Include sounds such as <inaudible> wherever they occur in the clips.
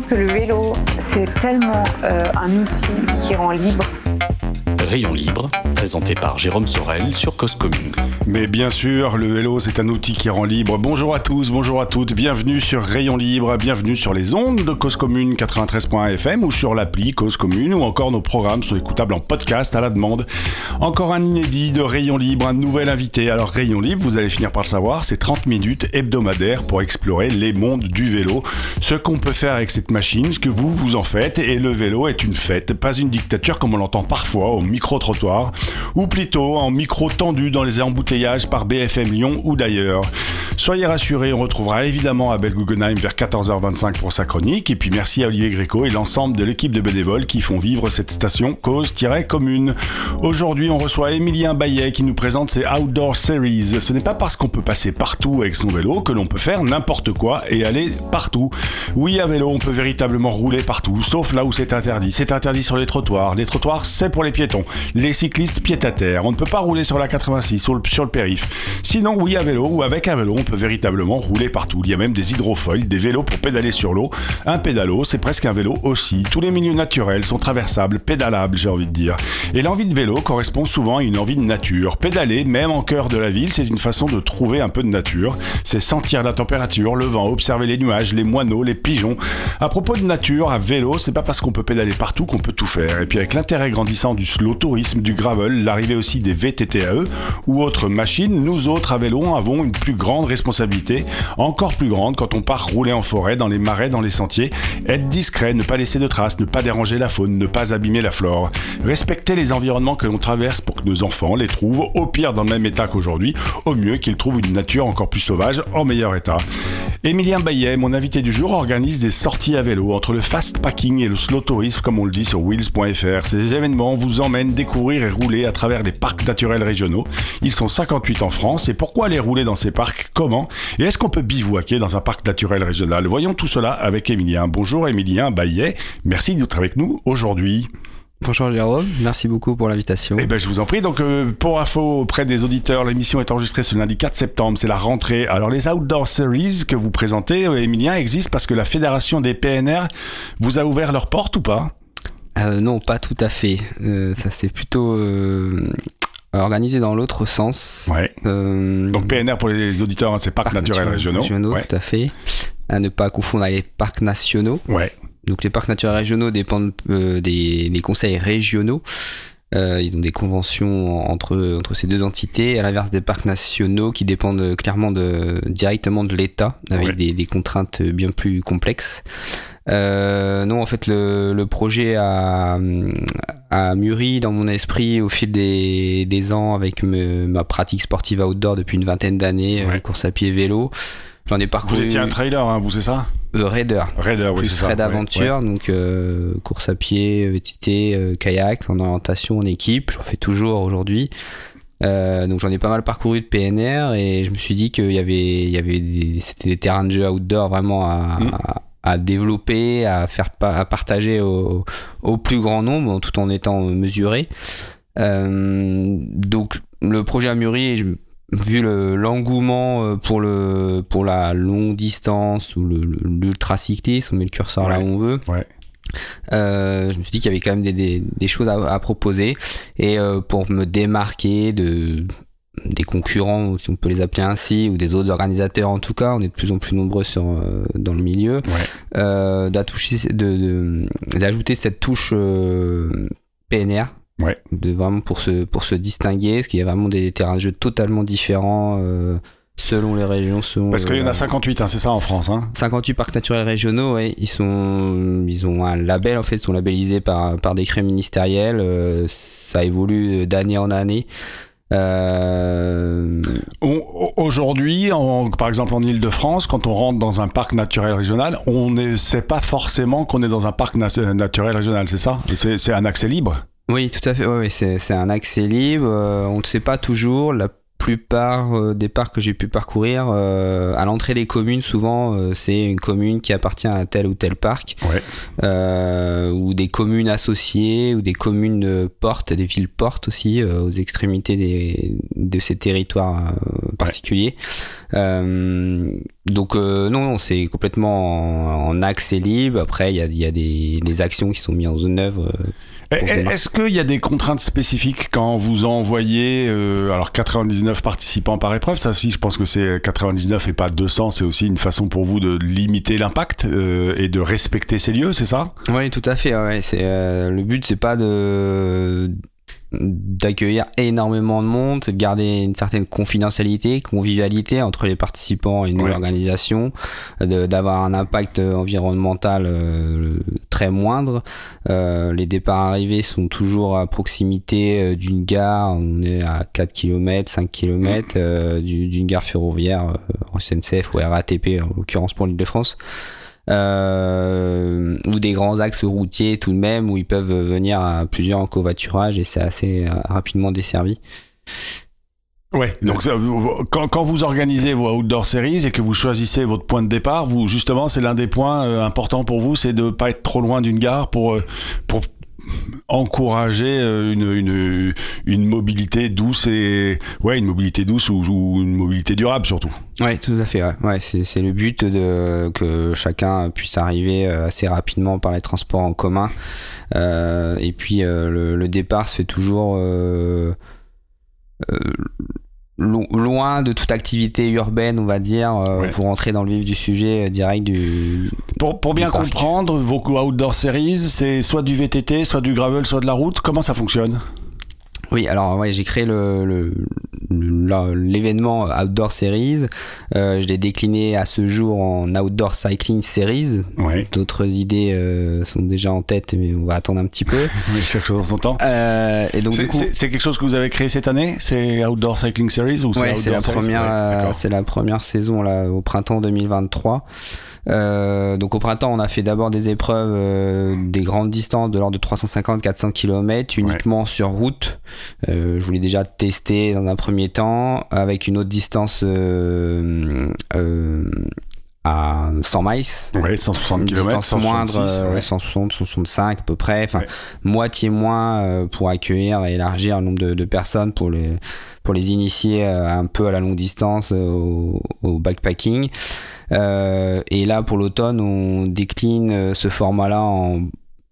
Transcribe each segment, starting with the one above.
Pense que le vélo, c'est tellement euh, un outil qui rend libre. Rayon libre, présenté par Jérôme Sorel sur Cause Commune. Mais bien sûr, le vélo, c'est un outil qui rend libre. Bonjour à tous, bonjour à toutes, bienvenue sur Rayon Libre, bienvenue sur les ondes de Cause Commune 93.1 FM ou sur l'appli Cause Commune ou encore nos programmes sont écoutables en podcast à la demande. Encore un inédit de Rayon Libre, un nouvel invité. Alors Rayon Libre, vous allez finir par le savoir, c'est 30 minutes hebdomadaires pour explorer les mondes du vélo, ce qu'on peut faire avec cette machine, ce que vous, vous en faites, et le vélo est une fête, pas une dictature comme on l'entend parfois au micro-trottoir, ou plutôt en micro tendu dans les embouteillages par BFM Lyon ou d'ailleurs. Soyez rassurés, on retrouvera évidemment Abel Guggenheim vers 14h25 pour sa chronique. Et puis merci à Olivier Gréco et l'ensemble de l'équipe de bénévoles qui font vivre cette station cause-commune. Aujourd'hui, on reçoit Emilien Bayet qui nous présente ses Outdoor Series. Ce n'est pas parce qu'on peut passer partout avec son vélo que l'on peut faire n'importe quoi et aller partout. Oui, à vélo, on peut véritablement rouler partout, sauf là où c'est interdit. C'est interdit sur les trottoirs. Les trottoirs, c'est pour les piétons. Les cyclistes à terre. On ne peut pas rouler sur la 86, sur le, sur le périph. Sinon, oui, à vélo ou avec un vélo, on peut véritablement rouler partout. Il y a même des hydrofoils, des vélos pour pédaler sur l'eau. Un pédalo, c'est presque un vélo aussi. Tous les milieux naturels sont traversables, pédalables, j'ai envie de dire. Et l'envie de vélo correspond souvent à une envie de nature. Pédaler, même en cœur de la ville, c'est une façon de trouver un peu de nature. C'est sentir la température, le vent, observer les nuages, les moineaux, les pigeons. À propos de nature, à vélo, c'est pas parce qu'on peut pédaler partout qu'on peut tout faire. Et puis avec l'intérêt grandissant du slow tourisme, du gravel, l'arrivée aussi des VTTAE ou autres machines, nous autres à vélo avons une plus grande responsabilité, encore plus grande quand on part rouler en forêt, dans les marais, dans les sentiers. Être discret, ne pas laisser de traces, ne pas déranger la faune, ne pas abîmer la flore. Respecter les environnements que l'on traverse pour que nos enfants les trouvent au pire dans le même état qu'aujourd'hui, au mieux qu'ils trouvent une nature encore plus sauvage en meilleur état. Émilien Bayet, mon invité du jour, organise des sorties à vélo entre le fast packing et le slow tourisme, comme on le dit sur wheels.fr. Ces événements vous emmènent découvrir et rouler à travers les parcs naturels régionaux. Ils sont 58 en France. Et pourquoi aller rouler dans ces parcs? Comment? Et est-ce qu'on peut bivouaquer dans un parc naturel régional? Voyons tout cela avec Émilien. Bonjour Émilien Bayet. Merci d'être avec nous aujourd'hui. Bonjour Jérôme, merci beaucoup pour l'invitation. Eh ben, je vous en prie. Donc, euh, pour info auprès des auditeurs, l'émission est enregistrée ce lundi 4 septembre. C'est la rentrée. Alors, les Outdoor Series que vous présentez, euh, Emilien, existent parce que la fédération des PNR vous a ouvert leurs portes ou pas? Euh, Non, pas tout à fait. Euh, ça c'est plutôt euh, organisé dans l'autre sens. Ouais. Donc, PNR pour les auditeurs, hein, c'est Parcs parcs naturels régionaux. Ouais. tout à fait. À ne pas confondre avec les parcs nationaux. Ouais. Donc les parcs naturels régionaux dépendent des, des conseils régionaux. Euh, ils ont des conventions entre, entre ces deux entités, à l'inverse des parcs nationaux qui dépendent clairement de, directement de l'État, avec Ouais. des, des contraintes bien plus complexes. Euh, non, en fait, le, le projet a, a mûri dans mon esprit au fil des, des ans avec me- ma pratique sportive outdoor depuis une vingtaine d'années, euh, Ouais. course à pied, vélo. J'en ai parcouru Vous étiez un trailer, hein, vous, c'est ça? Euh, raider Raider, oui, c'est ça. raid Ouais, aventure, ouais. donc euh, course à pied, VTT, kayak, en orientation, en équipe. J'en fais toujours aujourd'hui. Euh, donc j'en ai pas mal parcouru de PNR et je me suis dit qu'il y avait, il y avait des, c'était des terrains de jeu outdoor vraiment à, Mm. à, à développer, à faire pa- à partager au, au plus grand nombre, tout en étant mesuré. Euh, donc le projet a mûri vu le- l'engouement euh, pour le pour la longue distance ou l'ultra cyclisme, on met le curseur là où on veut. Ouais. Euh, je me suis dit qu'il y avait quand même des, des, des choses à, à proposer et euh, pour me démarquer de des concurrents, si on peut les appeler ainsi, ou des autres organisateurs en tout cas, on est de plus en plus nombreux sur, euh, dans le milieu, Ouais. euh, d'ajouter cette touche euh, PNR Ouais. de vraiment pour se, pour se distinguer, parce qu'il y a vraiment des terrains de jeu totalement différents selon les régions. Selon Parce qu'il y en a 58, hein, c'est ça en France. Hein 58 parcs naturels régionaux, ouais, ils, sont, ils ont un label, en fait, ils sont labellisés par, par décret ministériel. euh, ça évolue d'année en année. Euh, Aujourd'hui, par exemple en Ile-de-France, quand on rentre dans un parc naturel régional, on ne sait pas forcément qu'on est dans un parc na- naturel régional, c'est ça? C'est un accès libre? Oui, tout à fait. C'est c'est un accès libre. euh, on ne sait pas toujours. La plupart euh, des parcs que j'ai pu parcourir, euh, à l'entrée des communes, souvent, euh, c'est une commune qui appartient à tel ou tel parc, Ouais. euh, ou des communes associées, ou des communes portes, des villes portes aussi, aux extrémités des, de ces territoires particuliers. Donc non, non, c'est complètement en, en accès libre. Après, il y a, il y a des, des actions qui sont mises en œuvre. Eh, eh. Est-ce qu'il y a des contraintes spécifiques quand vous envoyez euh, alors 99 participants par épreuve Ça aussi, je pense que c'est 99 et pas 200. C'est aussi une façon pour vous de limiter l'impact euh, et de respecter ces lieux, c'est ça? Oui, tout à fait. ouais. C'est euh, le but, c'est pas de d'accueillir énormément de monde, c'est de garder une certaine confidentialité, convivialité entre les participants et nous Ouais. l'organisation, de- d'avoir un impact environnemental euh, très moindre. Euh, les départs arrivés sont toujours à proximité euh, d'une gare, on est à 4 km, 5 km d'une gare ferroviaire, euh, SNCF ou RATP en l'occurrence pour l'Île-de-France euh, ou des grands axes routiers tout de même où ils peuvent venir à plusieurs en covoiturage et c'est assez euh, rapidement desservi. Ouais. Donc quand, vous organisez vos outdoor series et que vous choisissez votre point de départ, vous justement, c'est l'un des points euh, importants pour vous, c'est de pas être trop loin d'une gare pour euh, pour encourager euh, une, mobilité douce et ouais une mobilité douce ou, une mobilité durable surtout. Ouais, tout à fait. C'est, le but que chacun puisse arriver euh, assez rapidement par les transports en commun. Euh, et puis le, départ se fait toujours lo- loin de toute activité urbaine, on va dire, euh, Ouais. pour entrer dans le vif du sujet euh, direct du, Pour, pour bien Du comprendre, vos outdoor series, c'est soit du VTT, soit du gravel, soit de la route. Comment ça fonctionne? Oui, alors ouais, j'ai créé le- l'événement Outdoor Series. Euh, je l'ai décliné à ce jour en Outdoor Cycling Series. Ouais. D'autres idées euh, sont déjà en tête, mais on va attendre un petit peu. <laughs> chaque chose en son temps. Euh, et donc C'est coup, quelque chose que vous avez créé cette année? C'est Outdoor Cycling Series ou ouais, c'est la première, Ouais, euh, la première saison là au printemps 2023. Euh, donc au printemps, on a fait d'abord des épreuves euh, des grandes distances de l'ordre de 350-400 km uniquement sur route. Euh, je voulais déjà tester dans un premier temps avec une autre distance euh, euh, à 100 miles. Ouais, 160 Une km, distance moindre, 166, euh, ouais. 160, 165 à peu près, enfin Ouais. moitié moins euh, pour accueillir et élargir le nombre de, de personnes pour les, pour les initier euh, un peu à la longue distance euh, au, au backpacking. Euh, et là pour l'automne, on décline ce format-là en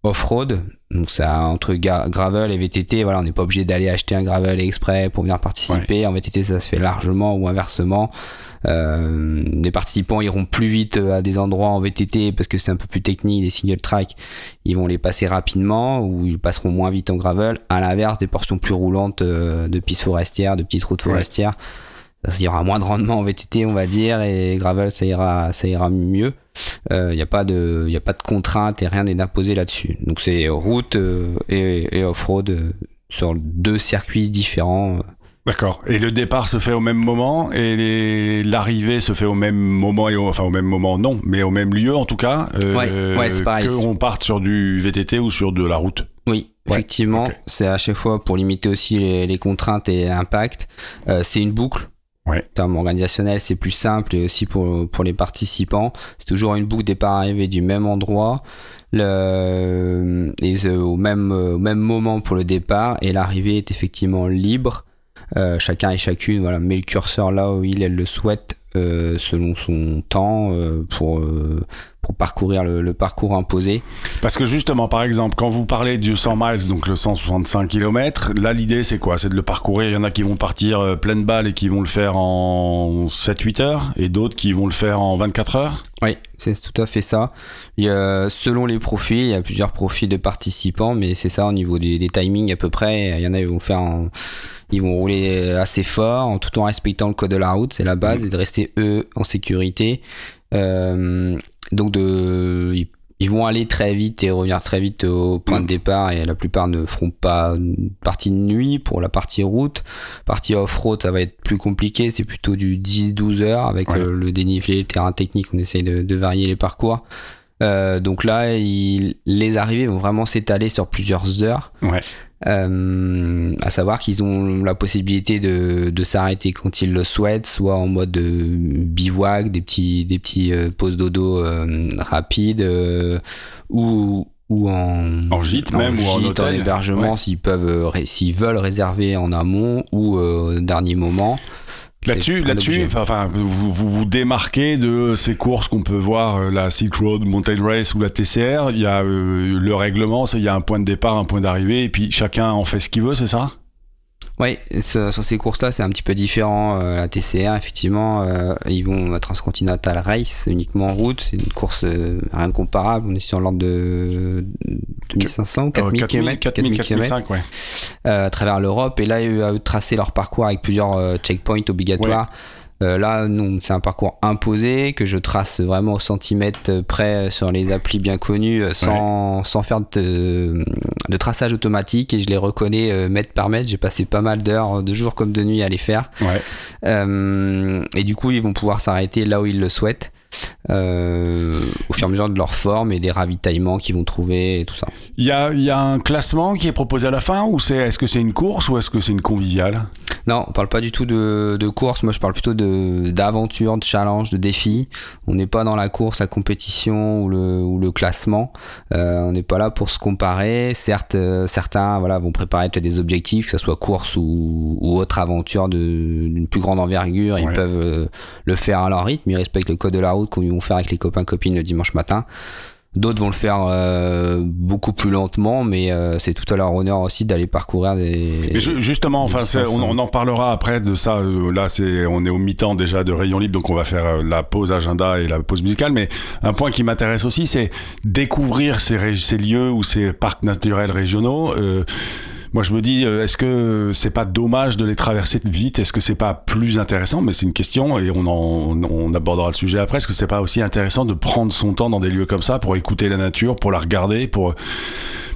off-road. Donc ça entre gravel et VTT, voilà, on n'est pas obligé d'aller acheter un gravel exprès pour venir participer. En VTT, ça se fait largement ou inversement. Euh, les participants iront plus vite euh, à des endroits en VTT parce que c'est un peu plus technique, des single track, ils vont les passer rapidement ou ils passeront moins vite en gravel. À l'inverse, des portions plus roulantes euh, de pistes forestières, de petites routes forestières, il y aura moins de rendement en VTT, on va dire, et gravel, ça ira, ça ira mieux. Il n'y a pas de, y a pas de contraintes et rien n'est imposé là-dessus. Donc c'est route euh, et, et off-road euh, sur deux circuits différents. euh. D'accord. Et le départ se fait au même moment et l'arrivée se fait au même moment et au, enfin au même moment non, mais au même lieu en tout cas. euh, Ouais, ouais, c'est pareil. Que on parte sur du VTT ou sur de la route. Oui, Ouais, effectivement, c'est à chaque fois pour limiter aussi les, les contraintes et l'impact. Euh, c'est une boucle. Ouais. En termes organisationnels, c'est plus simple et aussi pour, pour les participants. C'est toujours une boucle départ-arrivée du même endroit le, et au, même, au même moment pour le départ et l'arrivée est effectivement libre. Euh, chacun et chacune voilà, met le curseur là où il elle le souhaite selon son temps euh, pour, euh, pour parcourir le, le parcours imposé. Parce que justement, par exemple, quand vous parlez du 100 miles, donc le 165 km, là l'idée c'est quoi? C'est de le parcourir. Il y en a qui vont partir euh, pleine balle et qui vont le faire en 7-8 heures et d'autres qui vont le faire en 24 heures? Oui, c'est tout à fait ça. Il y a, selon les profils, il y a plusieurs profils de participants, mais c'est ça au niveau des, des timings à peu près. Il y en a qui vont faire en- ils vont rouler assez fort en tout en respectant le code de la route, c'est la base, et de rester eux en sécurité. Euh, donc de, ils, ils vont aller très vite et revenir très vite au point de départ et la plupart ne feront pas une partie de nuit pour la partie route. Partie off-road, ça va être plus compliqué, c'est plutôt du 10-12 heures avec Ouais. euh, le dénivelé, le terrain technique, on essaye de, de varier les parcours. Euh, donc là, il- les arrivées vont vraiment s'étaler sur plusieurs heures. Ouais. Euh, à savoir qu'ils ont la possibilité de, de s'arrêter quand ils le souhaitent, soit en mode euh, bivouac, des petits, des petits euh, pauses dodo rapides, ou, ou en, En gîte même, ou en hôtel. hébergement, Ouais. s'ils peuvent, s'ils veulent réserver en amont ou au dernier moment. Là-dessus, l'objet. enfin, vous, vous vous démarquez de ces courses qu'on peut voir, euh, la Silk Road, Mountain Race ou la TCR. Il y a euh, le règlement, c'est il y a un point de départ, un point d'arrivée, et puis chacun en fait ce qu'il veut, c'est ça? Oui, sur sur ces courses-là, c'est un petit peu différent. Euh, la TCR, effectivement, euh, ils vont à Transcontinental Race uniquement en route. C'est une course euh, rien de comparable. On est sur l'ordre de 2500 ou 4000 Euh, km, 4000, 4005, ouais. euh, à travers l'Europe. Et là, ils ont tracé leur parcours avec plusieurs euh, checkpoints obligatoires. Euh, là, non, c'est un parcours imposé que je trace vraiment au centimètre près sur les applis bien connues, euh, sans, sans faire de, de traçage automatique. Et je les reconnais euh, mètre par mètre. J'ai passé pas mal d'heures, de jour comme de nuit, à les faire. Ouais. Euh, et du coup, ils vont pouvoir s'arrêter là où ils le souhaitent, euh, au fur et à mesure de leur forme et des ravitaillements qu'ils vont trouver et tout ça. Il y a, il y a un classement qui est proposé à la fin, ou c'est est-ce que c'est une course ou est-ce que c'est une conviviale? Non, on parle pas du tout de, de course. Moi, je parle plutôt de d'aventure, de challenge, de défi. On n'est pas dans la course, la compétition ou le, ou le classement. Euh, on n'est pas là pour se comparer. Certes, euh, certains voilà, vont préparer peut-être des objectifs, que ce soit course ou, ou autre aventure de- d'une plus grande envergure. Ils peuvent euh, le faire à leur rythme. Ils respectent le code de la route ils vont faire avec les copains copines le dimanche matin. D'autres vont le faire euh, beaucoup plus lentement, mais euh, c'est tout à leur honneur aussi d'aller parcourir des. Mais ju- justement, enfin, on, on en parlera après de ça. euh, Là, c'est, on est au mi-temps déjà de Rayon Libre, donc on va faire euh, la pause agenda et la pause musicale. Mais un point qui m'intéresse aussi, c'est découvrir ces, ces lieux ou ces parcs naturels régionaux. Moi, je me dis, euh, est-ce que c'est pas dommage de les traverser vite? Est-ce que c'est pas plus intéressant? Mais c'est une question et on, en, on abordera le sujet après. Est-ce que c'est pas aussi intéressant de prendre son temps dans des lieux comme ça pour écouter la nature, pour la regarder, pour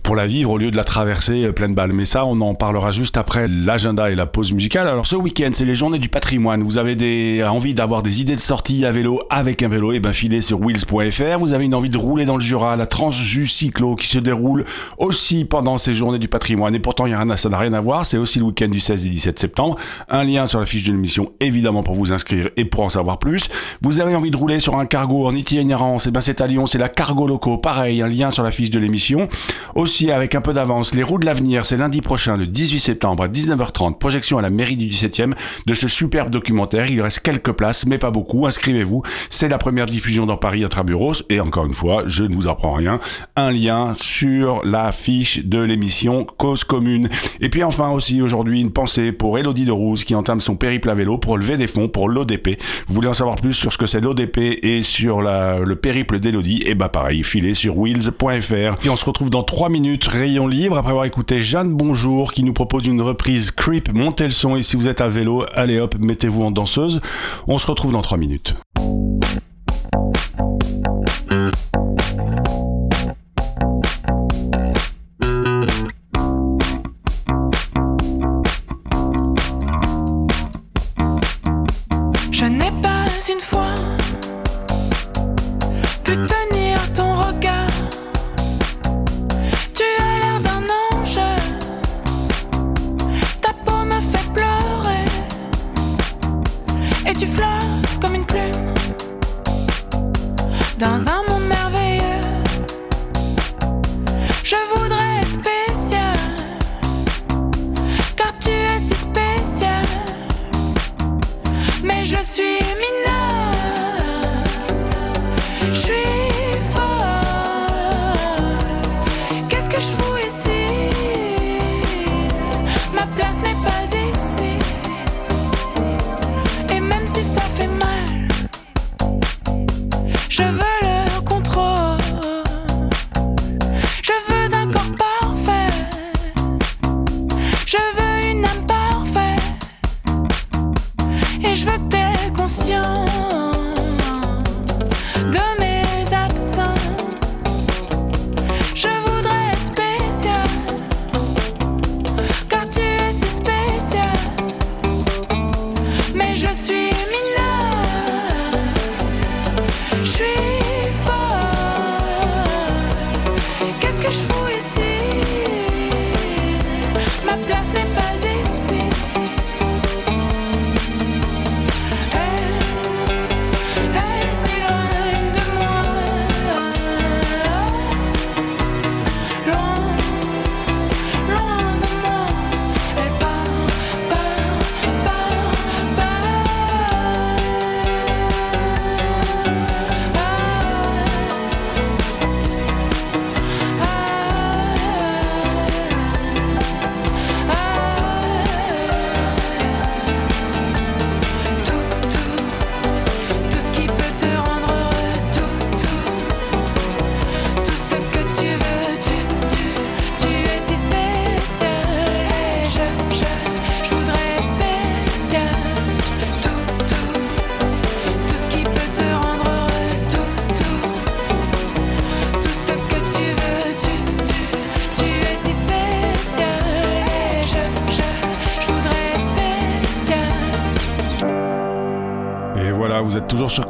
pour la vivre au lieu de la traverser euh, pleine balle. Mais ça, on en parlera juste après l'agenda et la pause musicale. Alors ce week-end, c'est les journées du patrimoine. Vous avez des, envie d'avoir des idées de sortie à vélo avec un vélo, et ben filez sur wheels.fr. Vous avez une envie de rouler dans le Jura, la Transjus Cyclo qui se déroule aussi pendant ces journées du patrimoine. Et pourtant, y a rien, ça n'a rien à voir. C'est aussi le week-end du 16 et 17 septembre. Un lien sur la fiche de l'émission, évidemment, pour vous inscrire et pour en savoir plus. Vous avez envie de rouler sur un cargo en itinérance, et ben c'est à Lyon, c'est la Cargo Loco. Pareil, un lien sur la fiche de l'émission. Avec un peu d'avance, les roues de l'avenir, c'est lundi prochain, le 18 septembre à 19h30, projection à la mairie du 17e de ce superbe documentaire. Il reste quelques places, mais pas beaucoup. Inscrivez-vous. C'est la première diffusion dans Paris Intramuros. Et encore une fois, je ne vous apprends rien. Un lien sur la fiche de l'émission Cause Commune. Et puis enfin aussi aujourd'hui, une pensée pour Elodie de Rouze qui entame son périple à vélo pour lever des fonds pour l'ODP. Vous voulez en savoir plus sur ce que c'est l'ODP et sur la- le périple d'Elodie Et bah pareil, filez sur wheels.fr. Puis on se retrouve dans 3 minutes, rayon libre, après avoir écouté Jeanne Bonjour qui nous propose une reprise Creep. Montez le son et si vous êtes à vélo, allez hop, mettez-vous en danseuse. On se retrouve dans 3 minutes.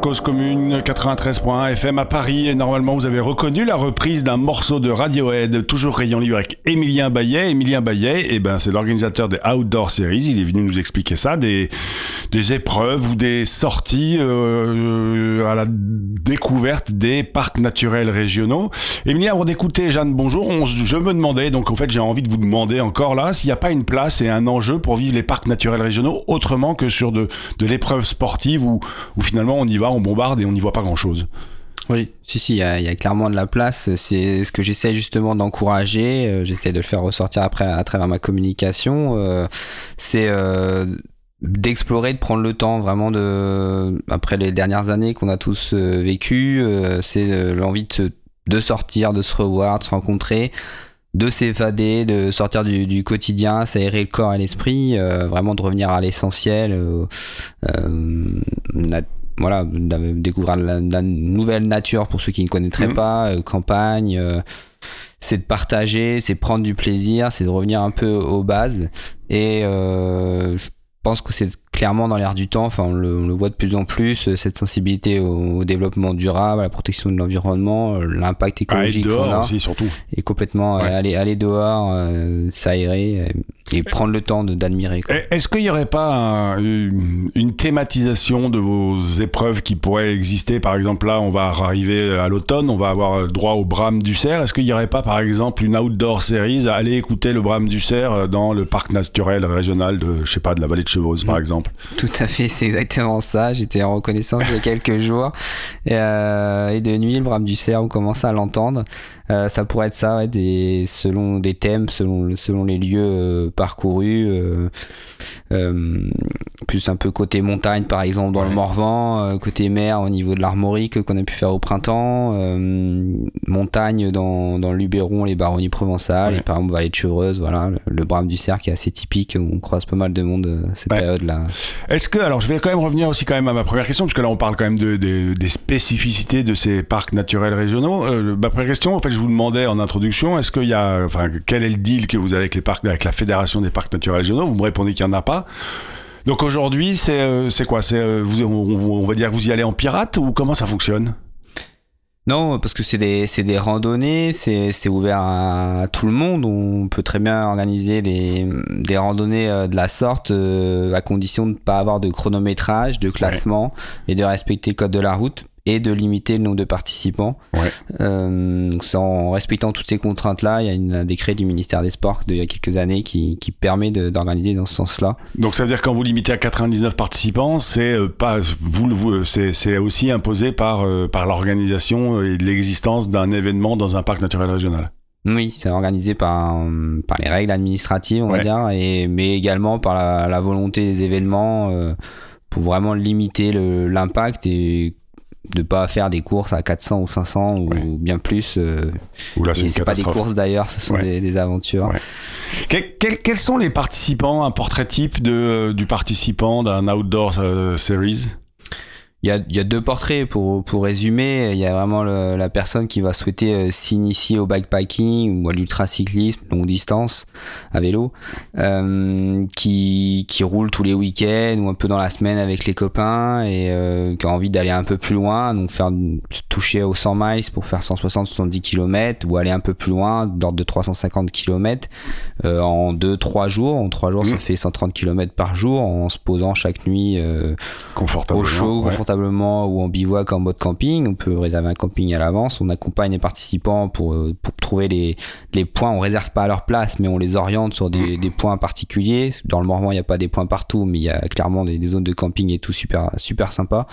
Cause Commune 93.1 FM à Paris et normalement vous avez reconnu la reprise d'un morceau de Radiohead, toujours rayon libre avec Emilien Bayet. Emilien Bayet, eh ben, c'est l'organisateur des Outdoor Series, il est venu nous expliquer ça, des, des épreuves ou des sorties euh, à la découverte des parcs naturels régionaux. Emilien, avant d'écouter Jeanne, bonjour, je me demandais, donc en fait j'ai envie de vous demander encore là, s'il n'y a pas une place et un enjeu pour vivre les parcs naturels régionaux autrement que sur de, de l'épreuve sportive où, où finalement on y va, on bombarde et on n'y voit pas grand-chose. Oui, si, si, il y, a- clairement de la place. C'est ce que j'essaie justement d'encourager. euh, j'essaie de le faire ressortir après à travers ma communication. euh, c'est euh, d'explorer, de prendre le temps vraiment de. Après les dernières années qu'on a tous euh, vécues, c'est l'envie de, de sortir, de se revoir, de se rencontrer de s'évader, de sortir du, quotidien, s'aérer le corps et l'esprit, vraiment de revenir à l'essentiel, voilà, découvrir la, la nouvelle nature pour ceux qui ne connaîtraient Mhm. pas, euh, campagne, euh, c'est de partager, c'est prendre du plaisir, c'est de revenir un peu aux bases. Et euh, je pense que c'est clairement dans l'air du temps, enfin on le, on le voit de plus en plus, euh, cette sensibilité au, au développement durable, à la protection de l'environnement, euh, l'impact Ah, écologique qu'on dehors a aussi surtout. et complètement euh, Ouais. aller, aller dehors, euh, s'aérer et prendre le temps de- d'admirer. Et- Est-ce qu'il n'y aurait pas un- une, thématisation de vos épreuves qui pourrait exister? Par exemple, là, on va arriver à l'automne, on va avoir droit au brame du cerf. Est-ce qu'il n'y aurait pas, par exemple, une outdoor series? À aller écouter le brame du cerf dans le parc naturel régional de, je sais pas, de la vallée de Chevreuse, par exemple Tout à fait, c'est exactement ça. J'étais en reconnaissance il y a quelques <laughs> jours. Et, euh, et de nuit, le brame du cerf, on commence à l'entendre. Euh, ça pourrait être ça, selon des thèmes, selon, les lieux euh, parcourus. Plus un peu côté montagne, par exemple, dans le. Morvan. euh, côté mer, au niveau de l'Armorique, qu'on a pu faire au printemps. euh, montagne dans, dans le Luberon, les baronnies provençales. Ouais. Et par exemple, vallée de Chevreuse, voilà, le, le brame du cerf qui est assez typique. On croise pas mal de monde euh, cette Ouais. période-là. Est-ce que, alors je vais quand même revenir aussi quand même à ma première question, parce que là on parle quand même de, de- des spécificités de ces parcs naturels régionaux. Ma première question, en fait, je vous demandais en introduction, est-ce qu'il y a, enfin, quel est le deal que vous avez avec les parcs, avec la Fédération des parcs naturels régionaux? Vous me répondez qu'il n'y en a pas. Donc aujourd'hui, c'est euh, c'est quoi? C'est euh, vous, on, on va dire que vous y allez en pirate ou comment ça fonctionne? Non, parce que c'est des, c'est des randonnées, c'est ouvert à, tout le monde. On peut très bien organiser des, des randonnées euh, de la sorte euh, à condition de ne pas avoir de chronométrage, de classement et de respecter le code de la route et de limiter le nombre de participants. Ouais. Euh, en respectant toutes ces contraintes-là, il y a une- un décret du ministère des Sports d'il y a quelques années qui, qui permet d'organiser dans ce sens-là. Donc ça veut dire que quand vous limitez à 99 participants, c'est euh, pas vous, vous c'est c'est aussi imposé par euh, par l'organisation et l'existence d'un événement dans un parc naturel régional. Oui, c'est organisé par, euh, par les règles administratives, on Ouais. va dire, et, mais également par la, la volonté des événements euh, pour vraiment limiter l'impact et de pas faire des courses à 400 ou 500 ou Ouais. bien plus. euh, Ou là, c'est pas des courses d'ailleurs, ce sont Ouais. des, des aventures. Ouais. Quels, sont les participants, un portrait type de, du participant d'un outdoor euh, series? Il y a, il y a deux portraits pour, pour résumer. Il y a vraiment le- la personne qui va souhaiter euh, s'initier au bikepacking ou à l'ultracyclisme, longue distance, à vélo, euh, qui, qui roule tous les week-ends ou un peu dans la semaine avec les copains et euh, qui a envie d'aller un peu plus loin, donc faire se toucher aux 100 miles pour faire 160-70 km ou aller un peu plus loin, d'ordre de 350 km euh, en 2-3 jours. En 3 jours, ça Mhm. fait 130 km par jour en se posant chaque nuit. euh, au chaud, ouais. confortablement ou en bivouac en mode camping. On peut réserver un camping à l'avance. On accompagne les participants pour, euh, trouver les, points. On réserve pas à leur place, mais on les oriente sur des, points particuliers. Dans le Morvan, il n'y a pas des points partout, mais il y a clairement des, des zones de camping et tout super, super sympa.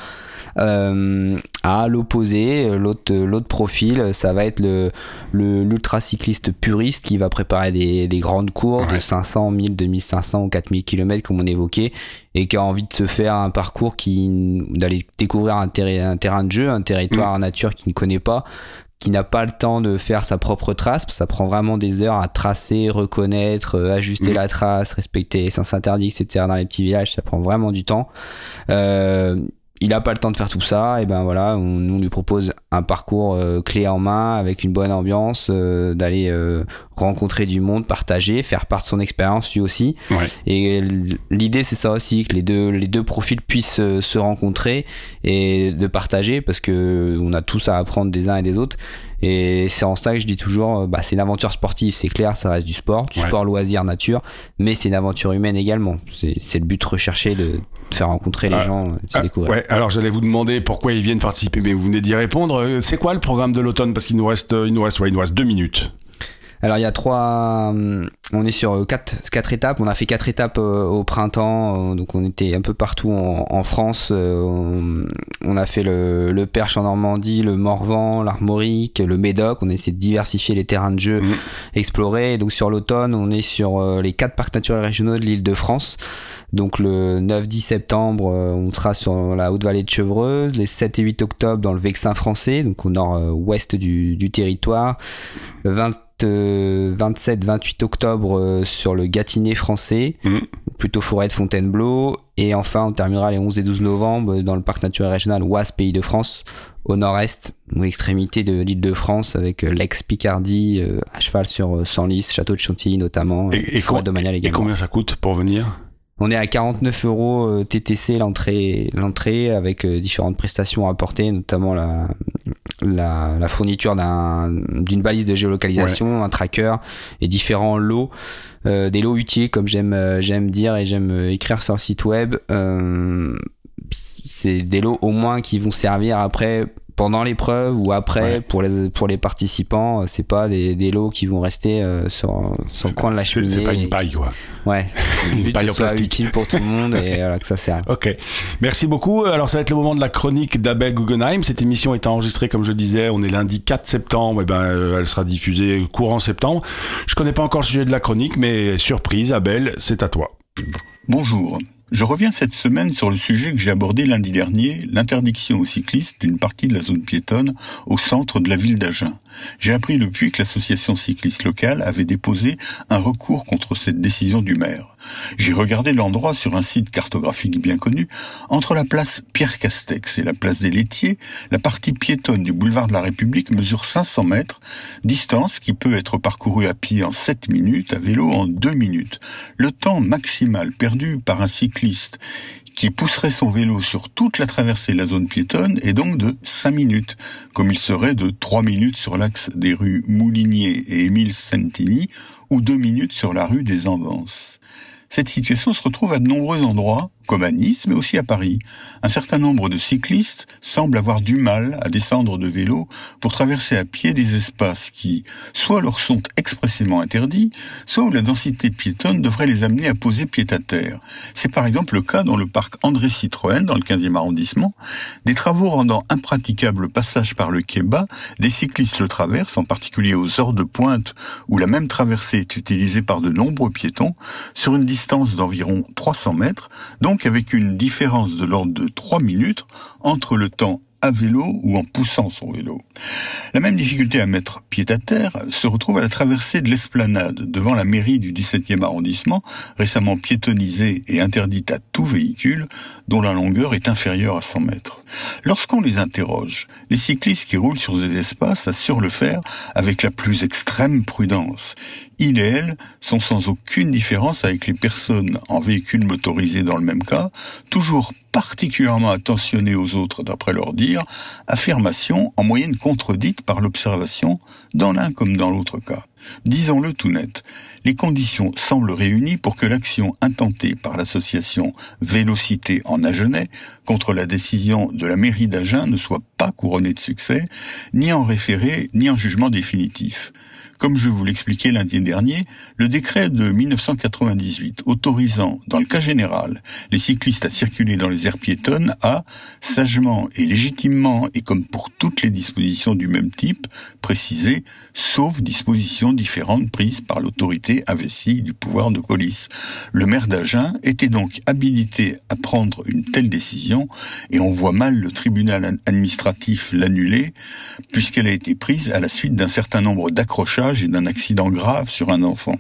Euh, à l'opposé, l'autre, l'autre profil, ça va être le, le, l'ultracycliste puriste qui va préparer des, des grandes courses de Ouais. 500, 1000, 2500 ou 4000 km comme on évoquait et qui a envie de se faire un parcours qui d'aller découvrir un, terrain- un terrain de jeu, un territoire Mm. nature qu'il ne connaît pas, qui n'a pas le temps de faire sa propre trace, parce que ça prend vraiment des heures à tracer, reconnaître, euh, ajuster Mm. la trace, respecter les sens interdits, etc. dans les petits villages, ça prend vraiment du temps. Euh, il n'a pas le temps de faire tout ça, et ben voilà, on, nous, on lui propose un parcours euh, clé en main avec une bonne ambiance, euh, d'aller euh, rencontrer du monde, partager, faire part de son expérience lui aussi. Ouais. Et l'idée c'est ça aussi, que les deux, les deux profils puissent se rencontrer et de partager parce que on a tous à apprendre des uns et des autres. Et c'est en ça que je dis toujours, euh, bah, c'est une aventure sportive, c'est clair, ça reste du sport, du Ouais. sport loisir nature, mais c'est une aventure humaine également. C'est le but recherché de, de faire rencontrer les Ah, gens, euh, de se Ah, découvrir. ouais, alors j'allais vous demander pourquoi ils viennent participer, mais vous venez d'y répondre. Euh, C'est quoi le programme de l'automne? Parce qu'il nous reste, il nous reste, ouais, il nous reste deux minutes. Alors il y a trois, hum, on est sur euh, quatre, quatre étapes. On a fait quatre étapes euh, au printemps, euh, donc on était un peu partout en, en France. Euh, on, on a fait le, le Perche en Normandie, le Morvan, l'Armorique, le Médoc. On a essayé de diversifier les terrains de jeu, explorer. Et donc sur l'automne, on est sur euh, les quatre parcs naturels régionaux de l'île de France. Donc le 9-10 septembre, euh, on sera sur la Haute-Vallée de Chevreuse. Les 7 et 8 octobre dans le Vexin français, donc au nord-ouest du, du territoire. Le 20 27-28 octobre euh, sur le Gâtinais français, Mhm. plutôt forêt de Fontainebleau. Et enfin, on terminera les 11 et 12 novembre dans le parc naturel régional Oise Pays de France, au nord-est, ou extrémité de l'île de France, avec euh, l'ex-Picardie, euh, à cheval sur euh, Senlis, château de Chantilly notamment, Et, et forêt domaniale et combien ça coûte pour venir? On est à 49 euros euh, TTC l'entrée, l'entrée avec euh, différentes prestations à apporter, notamment la, la, la fourniture d'un, d'une balise de géolocalisation, un tracker et différents lots, euh, des lots utiles comme j'aime, euh, j'aime dire et j'aime euh, écrire sur le site web. Euh, c'est des lots au moins qui vont servir après pendant l'épreuve ou après Ouais. pour les pour les participants c'est pas des, des lots qui vont rester euh, sur, sur le coin de la cheminée c'est pas une paille, quoi. Ouais, <laughs> Une paille que en plastique. utile pour tout le monde et voilà, que ça sert. <laughs> Ok, merci beaucoup. Alors ça va être le moment de la chronique d'Abel Guggenheim. Cette émission est enregistrée, comme je disais, on est lundi 4 septembre. Et ben, euh, elle sera diffusée courant septembre. Je connais pas encore le sujet de la chronique, mais surprise, Abel, c'est à toi. Bonjour. Je reviens cette semaine sur le sujet que j'ai abordé lundi dernier, l'interdiction aux cyclistes d'une partie de la zone piétonne au centre de la ville d'Agen. J'ai appris depuis que l'association cycliste locale avait déposé un recours contre cette décision du maire. J'ai regardé l'endroit sur un site cartographique bien connu, entre la place Pierre Castex et la place des Laitiers, la partie piétonne du boulevard de la République mesure 500 mètres, distance qui peut être parcourue à pied en 7 minutes, à vélo en 2 minutes. Le temps maximal perdu par un cycliste qui pousserait son vélo sur toute la traversée de la zone piétonne est donc de 5 minutes, comme il serait de 3 minutes sur l'axe des rues Moulinier et Émile Santini ou 2 minutes sur la rue des Anvances. Cette situation se retrouve à de nombreux endroits, comme à Nice, mais aussi à Paris. Un certain nombre de cyclistes semblent avoir du mal à descendre de vélo pour traverser à pied des espaces qui, soit leur sont expressément interdits, soit où la densité piétonne devrait les amener à poser pied à terre. C'est par exemple le cas dans le parc André Citroën, dans le 15e arrondissement. Des travaux rendant impraticable le passage par le quai bas, des cyclistes le traversent, en particulier aux heures de pointe où la même traversée est utilisée par de nombreux piétons, sur une distance d'environ 300 mètres, donc avec une différence de l'ordre de 3 minutes entre le temps à vélo ou en poussant son vélo. La même difficulté à mettre pied à terre se retrouve à la traversée de l'esplanade devant la mairie du 17e arrondissement, récemment piétonnisée et interdite à tout véhicule dont la longueur est inférieure à 100 mètres. Lorsqu'on les interroge, les cyclistes qui roulent sur ces espaces assurent le faire avec la plus extrême prudence. Ils et elles sont sans aucune différence avec les personnes en véhicule motorisé dans le même cas, toujours particulièrement attentionnés aux autres d'après leur dire, affirmation en moyenne contredite par l'observation dans l'un comme dans l'autre cas. Disons-le tout net, les conditions semblent réunies pour que l'action intentée par l'association Vélocité en Agenais contre la décision de la mairie d'Agen ne soit pas couronnée de succès, ni en référé, ni en jugement définitif. Comme je vous l'expliquais lundi dernier, le décret de 1998 autorisant, dans le cas général, les cyclistes à circuler dans les aires piétonnes a, sagement et légitimement, et comme pour toutes les dispositions du même type, précisé, sauf dispositions différentes prises par l'autorité investie du pouvoir de police. Le maire d'Agen était donc habilité à prendre une telle décision, et on voit mal le tribunal administratif l'annuler, puisqu'elle a été prise à la suite d'un certain nombre d'accrochages et d'un accident grave sur un enfant.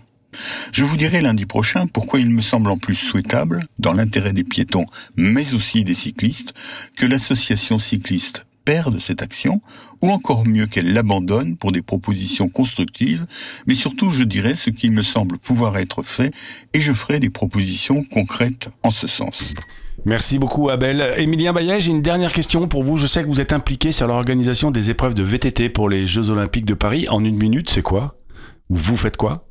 Je vous dirai lundi prochain pourquoi il me semble en plus souhaitable, dans l'intérêt des piétons, mais aussi des cyclistes, que l'association cycliste perde cette action, ou encore mieux qu'elle l'abandonne pour des propositions constructives, mais surtout je dirai ce qui me semble pouvoir être fait, et je ferai des propositions concrètes en ce sens. Merci beaucoup Abel. Émilien Bayet, j'ai une dernière question pour vous. Je sais que vous êtes impliqué sur l'organisation des épreuves de VTT pour les Jeux Olympiques de Paris. En une minute, c'est quoi? Ou vous faites quoi?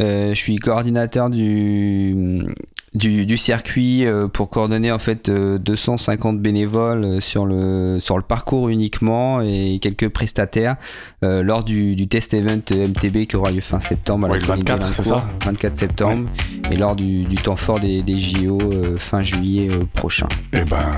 Euh, je suis coordinateur du, du, du circuit euh, pour coordonner en fait euh, 250 bénévoles euh, sur le, sur le parcours uniquement et quelques prestataires euh, lors du, du test event MTB qui aura lieu fin septembre. à la Ouais, le Comédie 24, c'est ça 24 septembre et lors du, du temps fort des, des JO euh, fin juillet euh, prochain. Eh ben,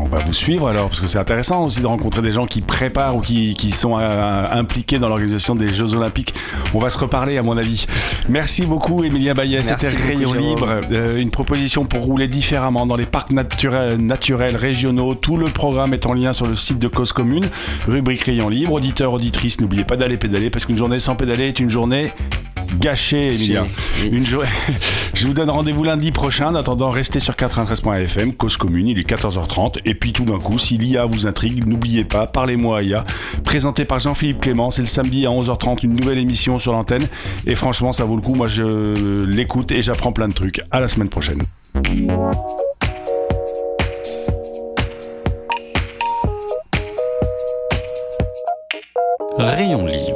on va vous suivre alors, parce que c'est intéressant aussi de rencontrer des gens qui préparent ou qui, qui sont euh, impliqués dans l'organisation des Jeux Olympiques. On va se reparler, à mon avis. Merci beaucoup, Émilien Bayet. C'était Rayon. Libre, euh, une proposition pour rouler différemment dans les parcs naturels, naturels régionaux. Tout le programme est en lien sur le site de Cause Commune. Rubrique Rayon Libre. Auditeurs, auditrices, n'oubliez pas d'aller pédaler, parce qu'une journée sans pédaler est une journée gâchée, Émilien. Oui. Une jo- <laughs> Je vous donne rendez-vous lundi prochain. En attendant, restez sur 93.fm, Cause Commune, il est 14h30. Et puis tout d'un coup, si l'IA vous intrigue, n'oubliez pas, parlez-moi à IA. Présenté par Jean-Philippe Clément, c'est le samedi à 11h30, une nouvelle émission sur l'antenne. Et franchement, ça vaut le coup. Moi, je l'écoute et j'apprends plein de trucs. À la semaine prochaine. Rayon libre